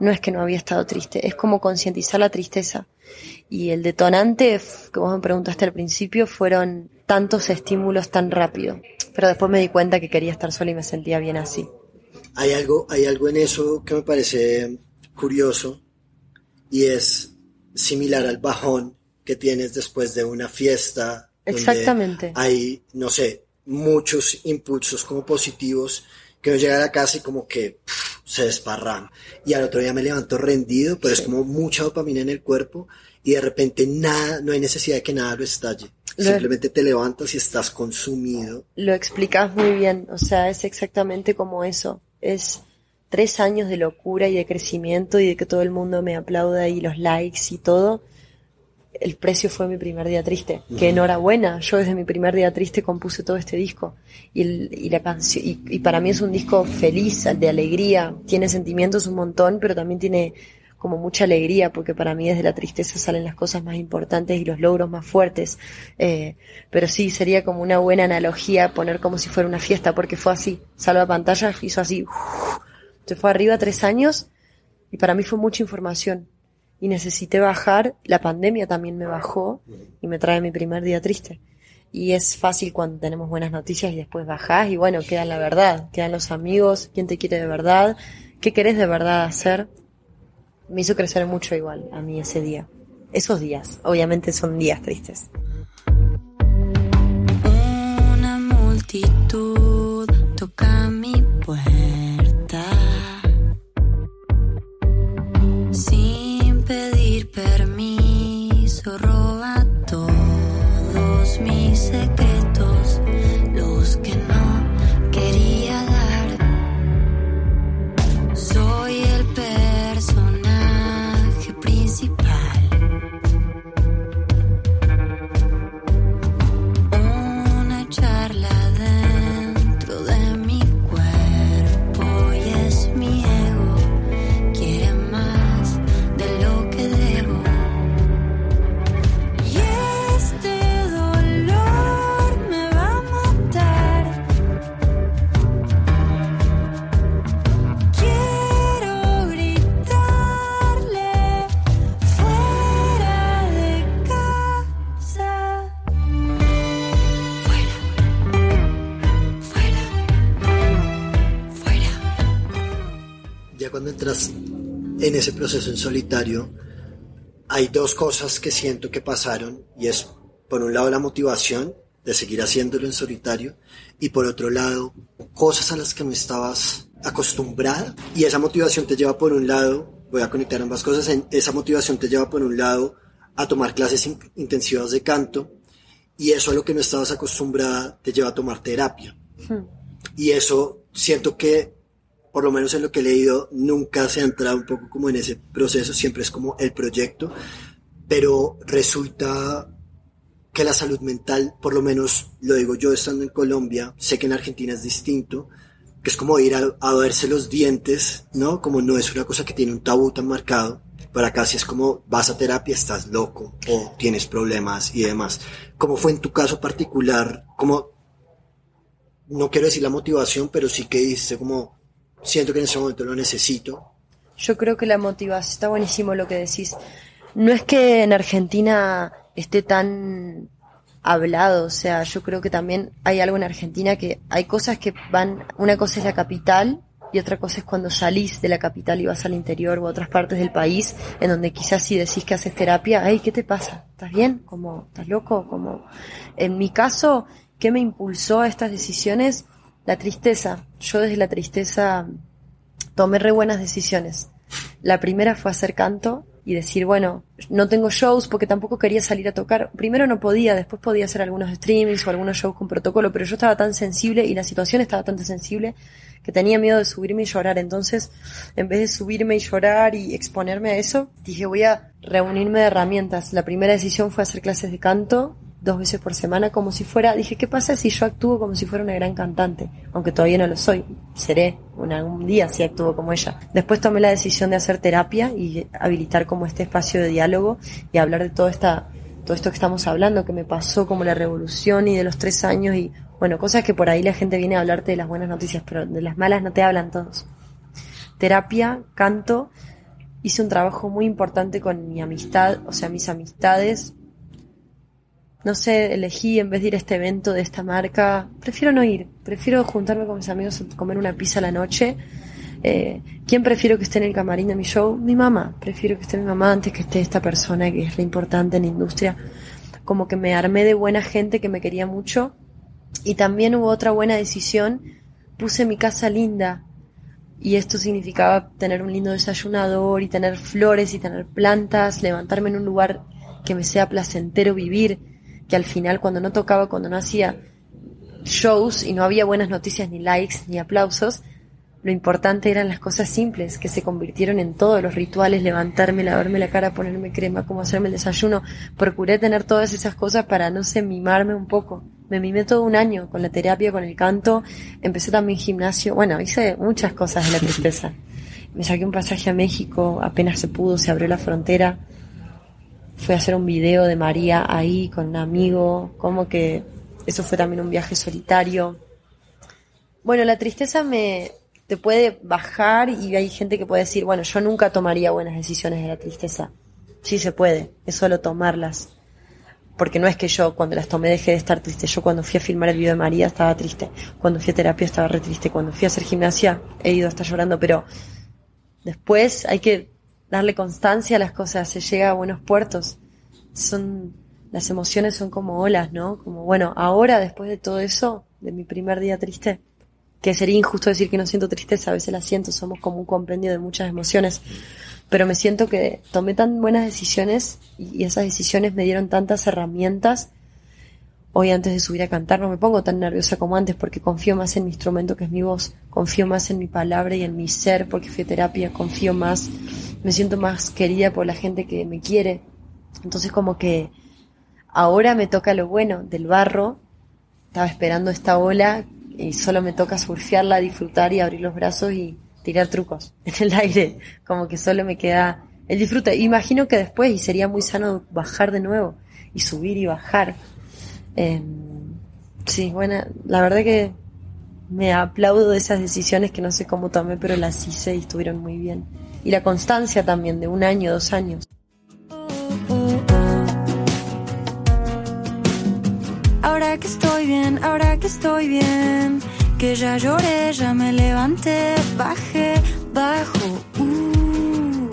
No es que no había estado triste, es como concientizar la tristeza. Y el detonante que vos me preguntaste al principio fueron tantos estímulos tan rápido. Pero después me di cuenta que quería estar sola y me sentía bien así. Hay algo, hay algo en eso que me parece curioso y es similar al bajón que tienes después de una fiesta. donde Exactamente. Hay, no sé, muchos impulsos como positivos que uno llega a casa y como que pff, se desparrama. Y al otro día me levanto rendido, pero es como mucha dopamina en el cuerpo y de repente nada, no hay necesidad de que nada lo estalle. Lo- Simplemente te levantas y estás consumido. Lo explicás muy bien, o sea, es exactamente como eso. Es tres años de locura y de crecimiento y de que todo el mundo me aplauda y los likes y todo. El precio fue mi primer día triste. Que enhorabuena, yo desde mi primer día triste compuse todo este disco. Y, el- y la canción, y, y para mí es un disco feliz, de alegría. Tiene sentimientos un montón, pero también tiene como mucha alegría, porque para mí desde la tristeza salen las cosas más importantes y los logros más fuertes. Eh, pero sí, sería como una buena analogía poner como si fuera una fiesta, porque fue así. Salva pantalla, hizo así. Se fue arriba tres años y para mí fue mucha información. Y necesité bajar, la pandemia también me bajó y me trae mi primer día triste. Y es fácil cuando tenemos buenas noticias y después bajás y bueno, queda la verdad, quedan los amigos, quién te quiere de verdad, qué querés de verdad hacer me hizo crecer mucho igual a mí ese día. Esos días, obviamente son días tristes. Una multitud. Cuando entras en ese proceso en solitario, hay dos cosas que siento que pasaron y es, por un lado, la motivación de seguir haciéndolo en solitario y por otro lado, cosas a las que no estabas acostumbrada y esa motivación te lleva por un lado, voy a conectar ambas cosas, esa motivación te lleva por un lado a tomar clases in- intensivas de canto y eso a lo que no estabas acostumbrada te lleva a tomar terapia. Y eso siento que, por lo menos en lo que he leído, nunca se ha entrado un poco como en ese proceso, siempre es como el proyecto, pero resulta que la salud mental, por lo menos lo digo yo estando en Colombia, sé que en Argentina es distinto, que es como ir a, a los dientes, ¿no? Como no es una cosa que tiene un tabú tan marcado. Para acá si es como vas a terapia, estás loco o tienes problemas y demás. ¿Cómo fue en tu caso particular? Como no quiero decir la motivación, pero sí que dice como, siento que en ese momento lo necesito. Yo creo que la motivación, está buenísimo lo que decís. No es que en Argentina esté tan hablado, o sea, yo creo que también hay algo en Argentina que hay cosas que van, una cosa es la capital y otra cosa es cuando salís de la capital y vas al interior o a otras partes del país, en donde quizás si decís que haces terapia, ay, ¿qué te pasa? ¿Estás bien? Como, ¿estás loco? Como, en mi caso, ¿qué me impulsó a estas decisiones? La tristeza. Yo desde la tristeza tomé re buenas decisiones. La primera fue hacer canto y decir, bueno, no tengo shows porque tampoco quería salir a tocar. Primero no podía, después podía hacer algunos streamings o algunos shows con protocolo, pero yo estaba tan sensible y la situación estaba tan sensible que tenía miedo de subirme y llorar. Entonces, en vez de subirme y llorar y exponerme a eso, dije, voy a reunirme de herramientas. La primera decisión fue hacer clases de canto dos veces por semana como si fuera, dije, ¿qué pasa si yo actúo como si fuera una gran cantante? Aunque todavía no lo soy, seré un día si actúo como ella. Después tomé la decisión de hacer terapia y habilitar como este espacio de diálogo y hablar de todo esta, todo esto que estamos hablando, que me pasó como la revolución y de los tres años y bueno, cosas que por ahí la gente viene a hablarte de las buenas noticias, pero de las malas no te hablan todos. Terapia, canto, hice un trabajo muy importante con mi amistad, o sea, mis amistades, no sé, elegí en vez de ir a este evento de esta marca, prefiero no ir, prefiero juntarme con mis amigos a comer una pizza a la noche. Eh, ¿Quién prefiero que esté en el camarín de mi show? Mi mamá. Prefiero que esté mi mamá antes que esté esta persona que es la importante en la industria. Como que me armé de buena gente que me quería mucho. Y también hubo otra buena decisión. Puse mi casa linda. Y esto significaba tener un lindo desayunador y tener flores y tener plantas, levantarme en un lugar que me sea placentero vivir que al final cuando no tocaba, cuando no hacía shows y no había buenas noticias, ni likes, ni aplausos, lo importante eran las cosas simples que se convirtieron en todos los rituales, levantarme, lavarme la cara, ponerme crema, como hacerme el desayuno. Procuré tener todas esas cosas para, no sé, mimarme un poco. Me mimé todo un año con la terapia, con el canto. Empecé también gimnasio. Bueno, hice muchas cosas de la tristeza. (laughs) Me saqué un pasaje a México, apenas se pudo, se abrió la frontera fui a hacer un video de María ahí con un amigo, como que eso fue también un viaje solitario. Bueno, la tristeza me te puede bajar y hay gente que puede decir, bueno, yo nunca tomaría buenas decisiones de la tristeza. Sí se puede, es solo tomarlas. Porque no es que yo cuando las tomé dejé de estar triste. Yo cuando fui a filmar el video de María estaba triste. Cuando fui a terapia estaba re triste. Cuando fui a hacer gimnasia he ido hasta llorando. Pero después hay que darle constancia a las cosas, se llega a buenos puertos. Son, las emociones son como olas, ¿no? Como, bueno, ahora después de todo eso, de mi primer día triste, que sería injusto decir que no siento tristeza, a veces la siento, somos como un compendio de muchas emociones, pero me siento que tomé tan buenas decisiones y esas decisiones me dieron tantas herramientas. Hoy antes de subir a cantar no me pongo tan nerviosa como antes porque confío más en mi instrumento que es mi voz, confío más en mi palabra y en mi ser porque fui a terapia, confío más, me siento más querida por la gente que me quiere. Entonces como que ahora me toca lo bueno del barro, estaba esperando esta ola y solo me toca surfearla, disfrutar y abrir los brazos y tirar trucos (laughs) en el aire, como que solo me queda el disfrute. Imagino que después, y sería muy sano bajar de nuevo, y subir y bajar. Eh, sí, bueno, la verdad que me aplaudo de esas decisiones que no sé cómo tomé, pero las hice y estuvieron muy bien. Y la constancia también, de un año, dos años. Ahora que estoy bien, ahora que estoy bien que ya lloré, ya me levanté, bajé, bajo, uh,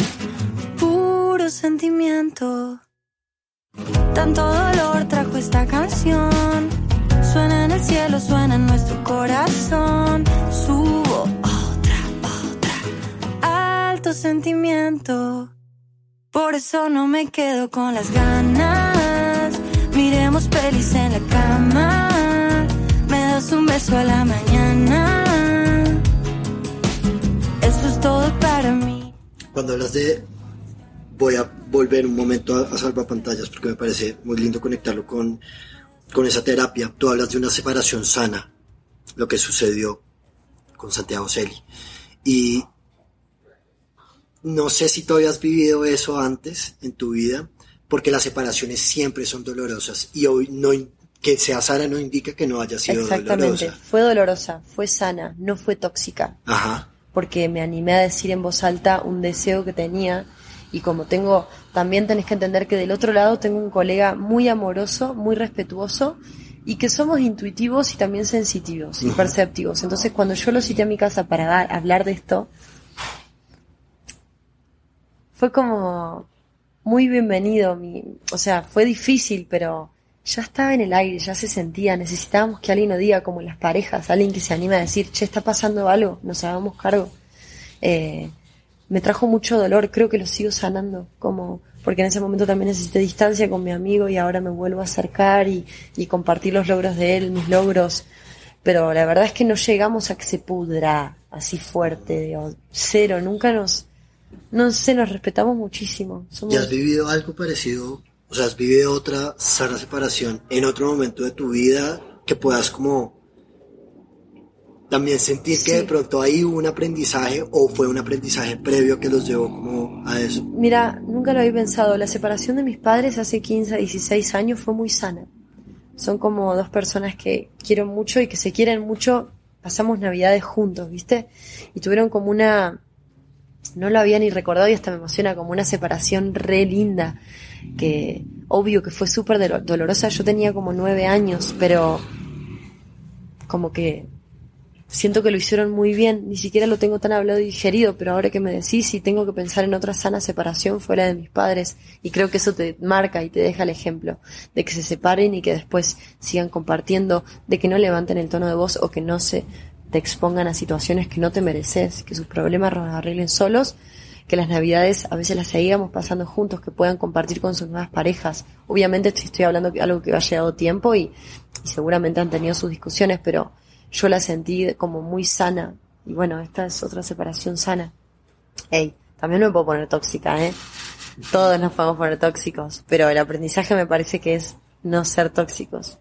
puro sentimiento. Tanto dolor trajo esta canción, suena en el cielo, suena en nuestro corazón, subo otra, otra, alto sentimiento. Por eso no me quedo con las ganas, miremos pelis en la cama un beso a la mañana. Eso es todo para mí. Cuando hablas de voy a volver un momento a, salvar pantallas porque me parece muy lindo conectarlo con, con esa terapia. Tú hablas de una separación sana, lo que sucedió con Santiago Celi. Y no sé si tú habías vivido eso antes en tu vida, porque las separaciones siempre son dolorosas y hoy no, que sea sana no indica que no haya sido Exactamente, fue dolorosa, fue sana, no fue tóxica. Ajá. Porque me animé a decir en voz alta un deseo que tenía y como tengo, también tenés que entender que del otro lado tengo un colega muy amoroso, muy respetuoso y que somos intuitivos y también sensitivos y perceptivos. Entonces cuando yo lo cité a mi casa para hablar de esto, fue como muy bienvenido, mi, o sea, fue difícil, pero ya estaba en el aire, ya se sentía, necesitábamos que alguien nos diga, como las parejas, alguien que se anime a decir, che, está pasando algo, nos hagamos cargo. Eh, me trajo mucho dolor, creo que lo sigo sanando, como, porque en ese momento también necesité distancia con mi amigo y ahora me vuelvo a acercar y, y compartir los logros de él, mis logros. Pero la verdad es que no llegamos a que se pudra así fuerte, o cero, nunca nos, no sé, nos respetamos muchísimo. ¿Y has vivido algo parecido o sea, has vivido otra sana separación en otro momento de tu vida que puedas como también sentir que de pronto hay un aprendizaje o fue un aprendizaje previo que los llevó como a eso. Mira, nunca lo había pensado. La separación de mis padres hace 15, 16 años fue muy sana. Son como dos personas que quiero mucho y que se quieren mucho. Pasamos navidades juntos, ¿viste? Y tuvieron como una... No lo había ni recordado y hasta me emociona como una separación re linda que obvio que fue súper dolorosa. Yo tenía como nueve años, pero como que siento que lo hicieron muy bien. Ni siquiera lo tengo tan hablado y digerido, pero ahora que me decís y tengo que pensar en otra sana separación fuera de mis padres. Y creo que eso te marca y te deja el ejemplo de que se separen y que después sigan compartiendo, de que no levanten el tono de voz o que no se te expongan a situaciones que no te mereces, que sus problemas los arreglen solos que las navidades a veces las seguíamos pasando juntos, que puedan compartir con sus nuevas parejas. Obviamente estoy hablando de algo que ha llegado tiempo y, seguramente han tenido sus discusiones, pero yo la sentí como muy sana. Y bueno, esta es otra separación sana. Ey, también me puedo poner tóxica, ¿eh? Todos nos podemos poner tóxicos, pero el aprendizaje me parece que es no ser tóxicos.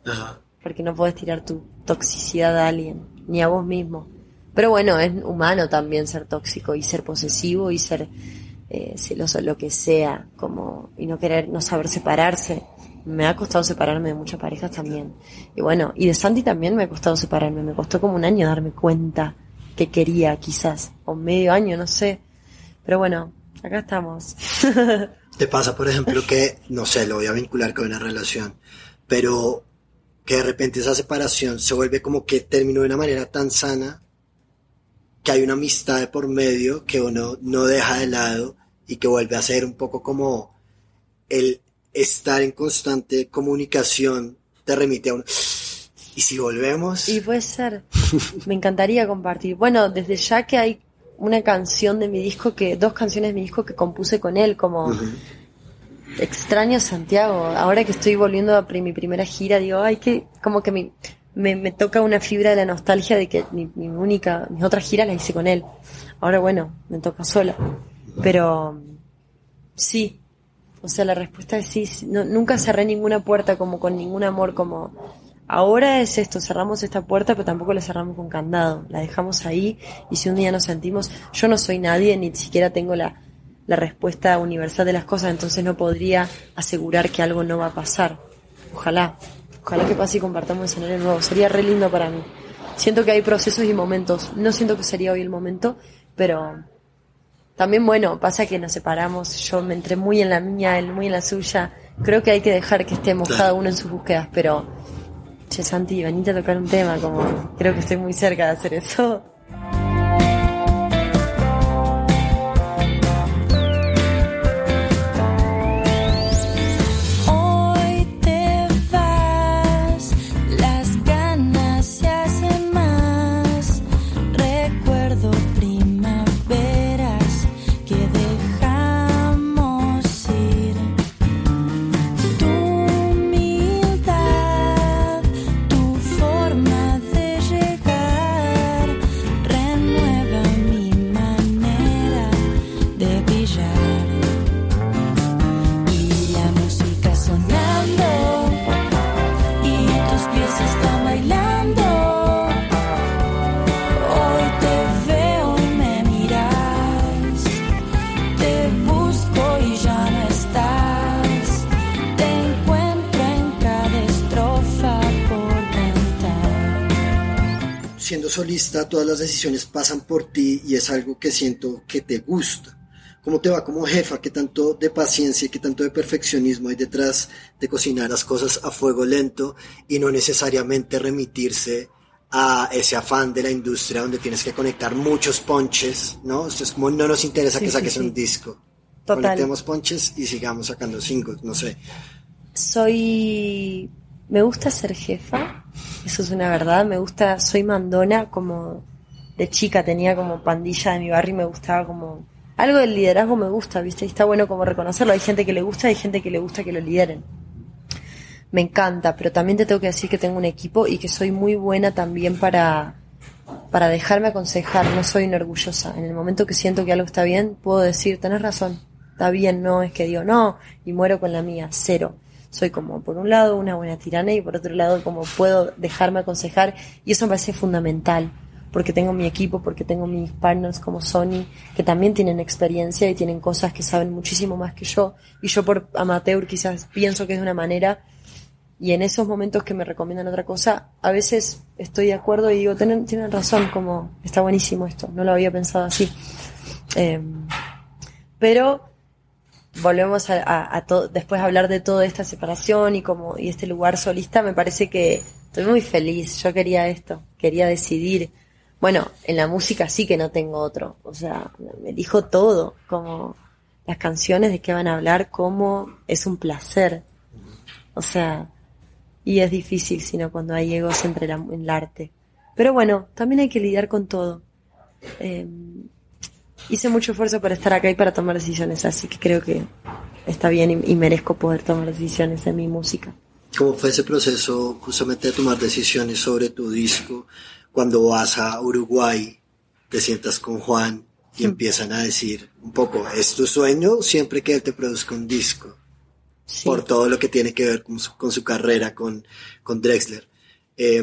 Porque no puedes tirar tu toxicidad a alguien, ni a vos mismo. Pero bueno, es humano también ser tóxico y ser posesivo y ser eh, celoso, lo que sea, como, y no querer, no saber separarse. Me ha costado separarme de muchas parejas también. Y bueno, y de Santi también me ha costado separarme. Me costó como un año darme cuenta que quería, quizás, o medio año, no sé. Pero bueno, acá estamos. (laughs) Te pasa, por ejemplo, que, no sé, lo voy a vincular con una relación, pero que de repente esa separación se vuelve como que terminó de una manera tan sana que hay una amistad de por medio que uno no deja de lado y que vuelve a ser un poco como el estar en constante comunicación te remite a un ¿Y si volvemos? Y puede ser. Me encantaría compartir. Bueno, desde ya que hay una canción de mi disco que, dos canciones de mi disco que compuse con él, como Extraño Santiago. Ahora que estoy volviendo a mi primera gira, digo, ay, que, como que me, me, me toca una fibra de la nostalgia de que mi, mi única, mis otras giras las hice con él. Ahora bueno, me toca sola. Pero sí, o sea, la respuesta es sí. No, nunca cerré ninguna puerta como con ningún amor, como ahora es esto, cerramos esta puerta, pero tampoco la cerramos con candado. La dejamos ahí y si un día nos sentimos, yo no soy nadie, ni siquiera tengo la, respuesta universal de las cosas, entonces no podría asegurar que algo no va a pasar. Ojalá, ojalá que pase y compartamos escenario nuevo. Sería re lindo para mí. Siento que hay procesos y momentos. No siento que sería hoy el momento, pero también bueno, pasa que nos separamos. Yo me entré muy en la mía, él muy en la suya. Creo que hay que dejar que estemos cada uno en sus búsquedas, pero che Santi, venite a tocar un tema, como creo que estoy muy cerca de hacer eso. Siendo solista, todas las decisiones pasan por ti y es algo que siento que te gusta. ¿Cómo te va como jefa? ¿Qué tanto de paciencia, qué tanto de perfeccionismo hay detrás de cocinar las cosas a fuego lento y no necesariamente remitirse a ese afán de la industria donde tienes que conectar muchos ponches, ¿no? Esto es como no nos interesa Sí, que sí, saques sí. un disco. Total. Conectemos ponches y sigamos sacando singles, no sé. soy me gusta ser jefa eso es una verdad. Me gusta soy mandona como de chica tenía como pandilla de mi barrio y me gustaba como algo del liderazgo me gusta viste y está bueno como reconocerlo. Hay gente que le gusta hay gente que le gusta que lo lideren. Me encanta pero también te tengo que decir que tengo un equipo y que soy muy buena también para para dejarme aconsejar. No soy una orgullosa. En el momento que siento que algo está bien puedo decir tenés razón. Está bien no es que digo no y muero con la mía cero soy como por un lado una buena tirana y por otro lado como puedo dejarme aconsejar. Y eso me parece fundamental porque tengo mi equipo, porque tengo mis partners como Sony que también tienen experiencia y tienen cosas que saben muchísimo más que yo. Y yo por amateur quizás pienso que es de una manera. Y en esos momentos que me recomiendan otra cosa a veces estoy de acuerdo y digo tienen, tienen razón como está buenísimo esto no lo había pensado así. Em, pero volvemos a, a, a to- después a hablar de toda esta separación y como y este lugar solista me parece que estoy muy feliz. Yo quería esto quería decidir. Bueno en la música sí que no tengo otro. O sea me dijo todo como las canciones de qué van a hablar cómo es un placer. O sea y es difícil sino cuando hay egos entre el arte. Pero bueno también hay que lidiar con todo. Em, hice mucho esfuerzo para estar acá y para tomar decisiones, así que creo que está bien y, y merezco poder tomar decisiones en mi música. ¿Cómo fue ese proceso justamente de tomar decisiones sobre tu disco cuando vas a Uruguay, te sientas con Juan y empiezan a decir un poco, es tu sueño siempre que él te produzca un disco? Sí. por todo lo que tiene que ver con su, con su carrera con, con Drexler. Eh,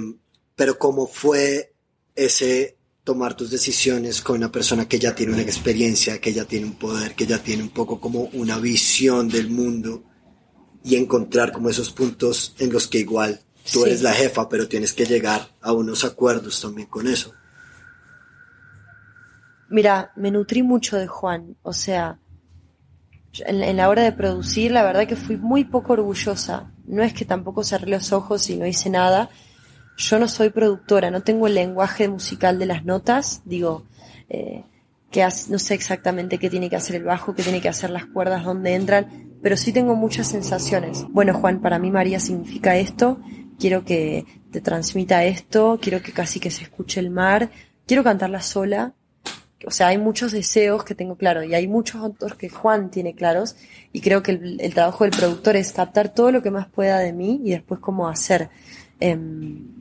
pero cómo fue ese tomar tus decisiones con una persona que ya tiene una experiencia, que ya tiene un poder, que ya tiene un poco como una visión del mundo y encontrar como esos puntos en los que igual tú Sí. eres la jefa, pero tienes que llegar a unos acuerdos también con eso. Mira, me nutrí mucho de Juan, o sea, en la hora de producir, la verdad que fui muy poco orgullosa. No es que tampoco cerré los ojos y no hice nada. Yo no soy productora, no tengo el lenguaje musical de las notas, digo, eh, no sé exactamente qué tiene que hacer el bajo, qué tiene que hacer las cuerdas, dónde entran, pero sí tengo muchas sensaciones. Bueno, Juan, para mí María significa esto, quiero que te transmita esto, quiero que casi que se escuche el mar, quiero cantarla sola. O sea, hay muchos deseos que tengo claro y hay muchos otros que Juan tiene claros y creo que el, el trabajo del productor es captar todo lo que más pueda de mí y después cómo hacer. Em,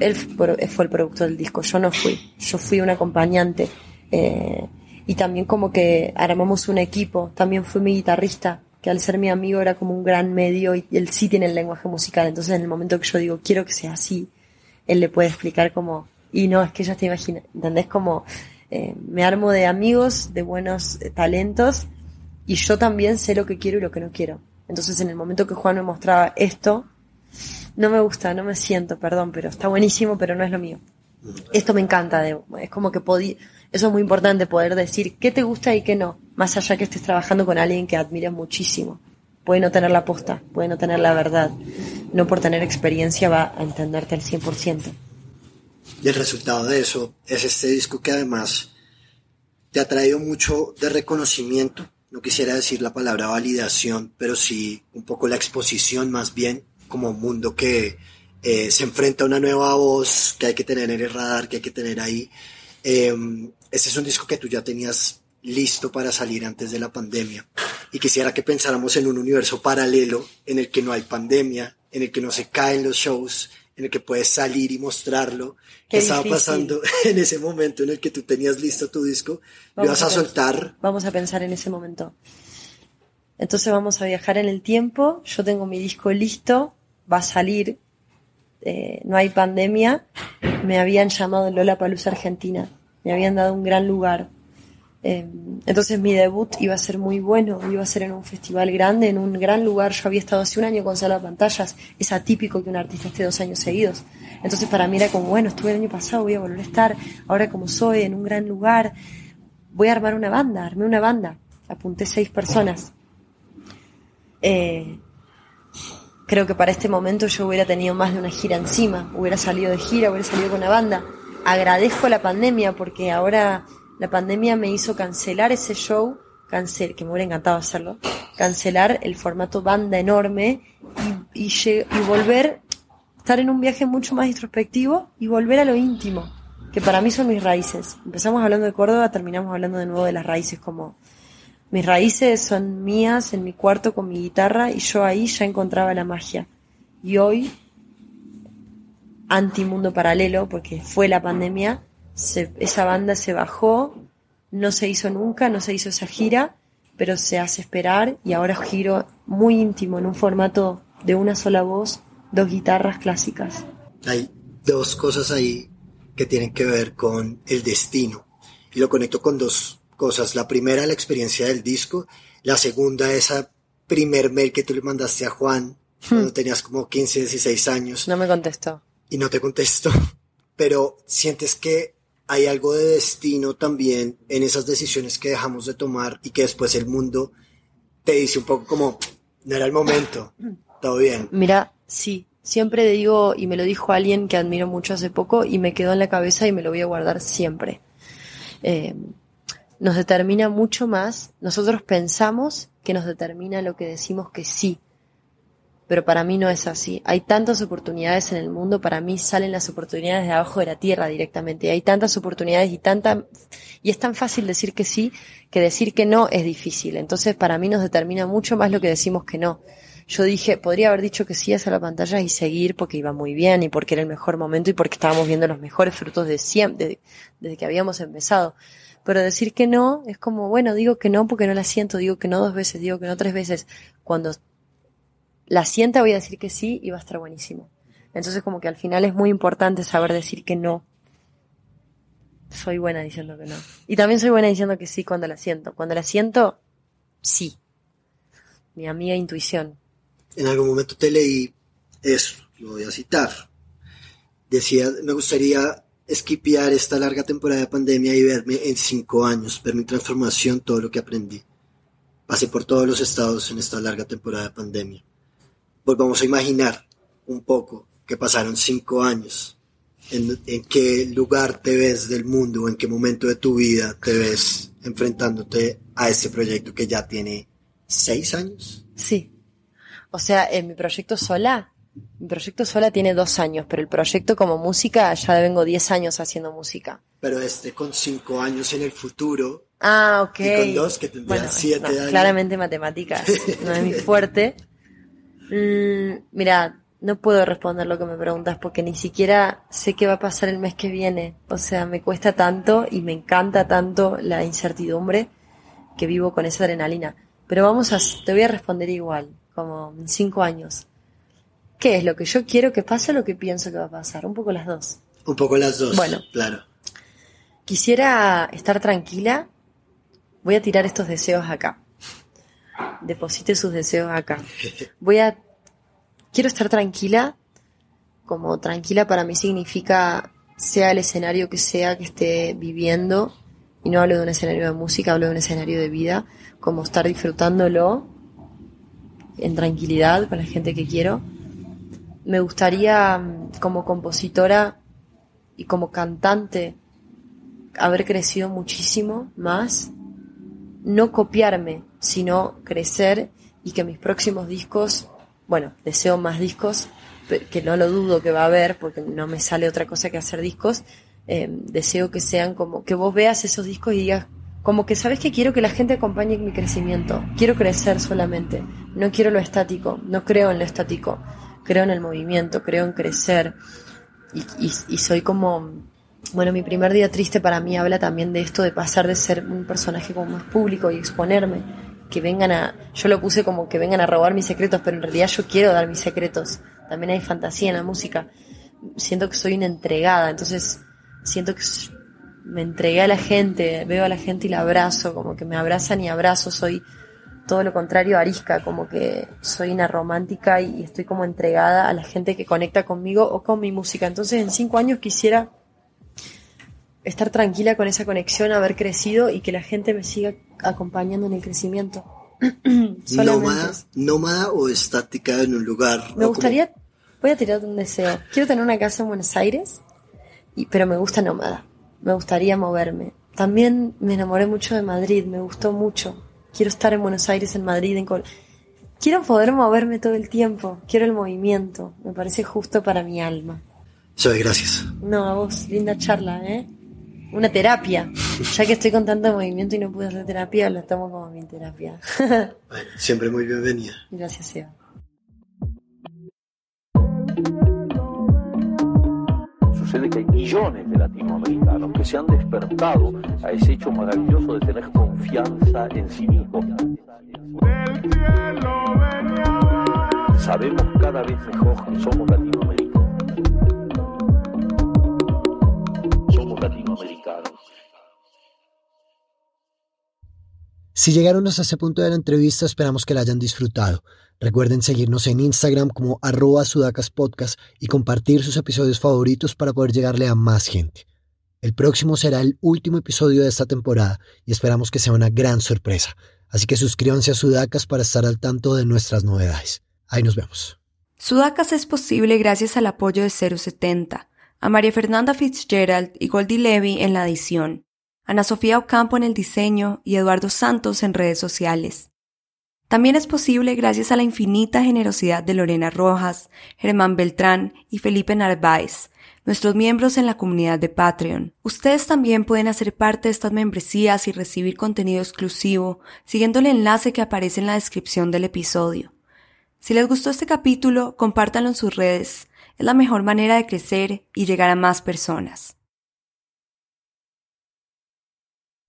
él fue fue el productor del disco, yo no fui, yo fui un acompañante. eh, y también como que armamos un equipo, también fue mi guitarrista, que al ser mi amigo era como un gran medio y él sí tiene el lenguaje musical, entonces en el momento que yo digo quiero que sea así, él le puede explicar como, y no, es que ella te imagina, ¿entendés? Como eh, me armo de amigos, de buenos eh, talentos, y yo también sé lo que quiero y lo que no quiero. Entonces en el momento que Juan me mostraba esto, no me gusta, no me siento, perdón, pero está buenísimo, pero no es lo mío. Esto me encanta, de- es como que podí, eso es muy importante, poder decir qué te gusta y qué no, más allá que estés trabajando con alguien que admires muchísimo. Puede no tener la posta, puede no tener la verdad, no por tener experiencia va a entenderte al 100%. Y el resultado de eso es este disco que además te ha traído mucho de reconocimiento. No quisiera decir la palabra validación, pero sí un poco la exposición más bien como un mundo que eh, se enfrenta a una nueva voz que hay que tener en el radar, que hay que tener ahí. Eh, este es un disco que tú ya tenías listo para salir antes de la pandemia. Y quisiera que pensáramos en un universo paralelo en el que no hay pandemia, en el que no se caen los shows, en el que puedes salir y mostrarlo. Qué ¿Qué estaba pasando (laughs) en ese momento en el que tú tenías listo tu disco? Lo Vamos ibas a soltar. Vamos a pensar en ese momento. Entonces vamos a viajar en el tiempo, yo tengo mi disco listo, va a salir, eh, no hay pandemia, me habían llamado Lola Palusa Argentina, me habían dado un gran lugar. Eh, entonces mi debut iba a ser muy bueno, iba a ser en un festival grande, en un gran lugar. Yo había estado hace un año con sala pantallas, es atípico que un artista esté dos años seguidos. Entonces para mí era como, bueno, estuve el año pasado, voy a volver a estar, ahora como soy, en un gran lugar, voy a armar una banda, armé una banda, apunté seis personas. Eh, creo que para este momento yo hubiera tenido más de una gira encima, hubiera salido de gira, hubiera salido con una banda. Agradezco la pandemia porque ahora la pandemia me hizo cancelar ese show, cancel, que me hubiera encantado hacerlo, cancelar el formato banda enorme y, y, y volver, estar en un viaje mucho más introspectivo y volver a lo íntimo, que para mí son mis raíces. Empezamos hablando de Córdoba, terminamos hablando de nuevo de las raíces como mis raíces son mías en mi cuarto con mi guitarra y yo ahí ya encontraba la magia. Y hoy, anti mundo paralelo, porque fue la pandemia, se- esa banda se bajó, no se hizo nunca, no se hizo esa gira, pero se hace esperar y ahora giro muy íntimo en un formato de una sola voz, dos guitarras clásicas. Hay dos cosas ahí que tienen que ver con el destino. Y lo conecto con dos cosas. La primera, la experiencia del disco. La segunda, esa primer mail que tú le mandaste a Juan cuando tenías como 15, 16 años No me contestó. y no te contestó. (laughs) Pero sientes que hay algo de destino también en esas decisiones que dejamos de tomar y que después el mundo te dice un poco como, no era el momento, todo bien. Mira, sí, siempre digo, y me lo dijo alguien que admiro mucho hace poco, y me quedó en la cabeza y me lo voy a guardar siempre. Eh, nos determina mucho más, nosotros pensamos que nos determina lo que decimos que sí, pero para mí no es así. Hay tantas oportunidades en el mundo, para mí salen las oportunidades de abajo de la tierra directamente. Hay tantas oportunidades y tanta, y es tan fácil decir que sí, que decir que no es difícil. Entonces para mí nos determina mucho más lo que decimos que no. Yo dije, podría haber dicho que sí hacia la pantalla y seguir porque iba muy bien y porque era el mejor momento y porque estábamos viendo los mejores frutos de siempre, de- desde que habíamos empezado. Pero decir que no es como, bueno, digo que no porque no la siento, digo que no dos veces, digo que no tres veces. Cuando la sienta voy a decir que sí y va a estar buenísimo. Entonces como que al final es muy importante saber decir que no. Soy buena diciendo que no. Y también soy buena diciendo que sí cuando la siento. Cuando la siento, sí. Mi amiga intuición. En algún momento te leí eso, lo voy a citar. Decía, me gustaría esquipear esta larga temporada de pandemia y verme en cinco años, ver mi transformación, todo lo que aprendí. Pasé por todos los estados en esta larga temporada de pandemia. Volvamos a imaginar un poco que pasaron cinco años. En, en qué lugar te ves del mundo en qué momento de tu vida te ves enfrentándote a este proyecto que ya tiene seis años. Sí. O sea, en mi proyecto sola, Mi proyecto sola tiene dos años, pero el proyecto como música ya vengo diez años haciendo música. Pero este con cinco años en el futuro. Ah, ok. Y con dos que tendrían siete no, años. Claramente matemáticas no es mi (laughs) fuerte. Mm, mira, no puedo responder lo que me preguntas porque ni siquiera sé qué va a pasar el mes que viene. O sea, me cuesta tanto y me encanta tanto la incertidumbre que vivo con esa adrenalina. Pero vamos a, te voy a responder igual, como en cinco años. ¿Qué es lo que yo quiero que pase o lo que pienso que va a pasar? Un poco las dos. Un poco las dos. Bueno. Claro. Quisiera estar tranquila. Voy a tirar estos deseos acá. Deposite sus deseos acá. (laughs) Voy a. Quiero estar tranquila. Como tranquila para mí significa sea el escenario que sea que esté viviendo. Y no hablo de un escenario de música, hablo de un escenario de vida. Como estar disfrutándolo en tranquilidad con la gente que quiero. Me gustaría, como compositora y como cantante, haber crecido muchísimo más, no copiarme, sino crecer y que mis próximos discos, bueno, deseo más discos, que no lo dudo que va a haber, porque no me sale otra cosa que hacer discos, eh, deseo que sean como, que vos veas esos discos y digas, como que sabes que quiero que la gente acompañe mi crecimiento, quiero crecer solamente, no quiero lo estático, no creo en lo estático, creo en el movimiento, creo en crecer y, y, soy como bueno, mi primer día triste para mí habla también de esto de pasar de ser un personaje como más público y exponerme, que vengan a, yo lo puse como que vengan a robar mis secretos, pero en realidad yo quiero dar mis secretos. También hay fantasía en la música. Siento que soy una entregada, entonces siento que me entregué a la gente, veo a la gente y la abrazo, como que me abrazan y abrazo, soy todo lo contrario a arisca, como que soy una romántica y estoy como entregada a la gente que conecta conmigo o con mi música. Entonces en cinco años quisiera estar tranquila con esa conexión, haber crecido y que la gente me siga acompañando en el crecimiento. (clears throat) nómada, nómada o estática en un lugar. Me gustaría, voy a tirar un deseo. Quiero tener una casa en Buenos Aires, y, pero me gusta nómada. Me gustaría moverme. También me enamoré mucho de Madrid, me gustó mucho. Quiero estar en Buenos Aires, en Madrid, en Col Quiero poder moverme todo el tiempo. Quiero el movimiento. Me parece justo para mi alma. Soy gracias. No, a vos, linda charla, ¿eh? una terapia. (laughs) Ya que estoy con tanto movimiento y no pude hacer terapia, la tomo como mi terapia. (laughs) bueno, siempre muy bienvenida. Gracias, Eva. Sucede que hay millones de latinoamericanos que se han despertado a ese hecho maravilloso de tener confianza en sí mismos. Sabemos cada vez mejor que somos latinoamericanos. latinoamericanos. Si llegaron hasta ese punto de la entrevista, esperamos que la hayan disfrutado. Recuerden seguirnos en Instagram como arroba sudacaspodcast y compartir sus episodios favoritos para poder llegarle a más gente. El próximo será el último episodio de esta temporada y esperamos que sea una gran sorpresa. Así que suscríbanse a Sudacas para estar al tanto de nuestras novedades. Ahí nos vemos. Sudacas es posible gracias al apoyo de 070 a María Fernanda Fitzgerald y Goldie Levy en la edición, Ana Sofía Ocampo en el diseño y Eduardo Santos en redes sociales. También es posible gracias a la infinita generosidad de Lorena Rojas, Germán Beltrán y Felipe Narváez, nuestros miembros en la comunidad de Patreon. Ustedes también pueden hacer parte de estas membresías y recibir contenido exclusivo siguiendo el enlace que aparece en la descripción del episodio. Si les gustó este capítulo, compártanlo en sus redes es la mejor manera de crecer y llegar a más personas.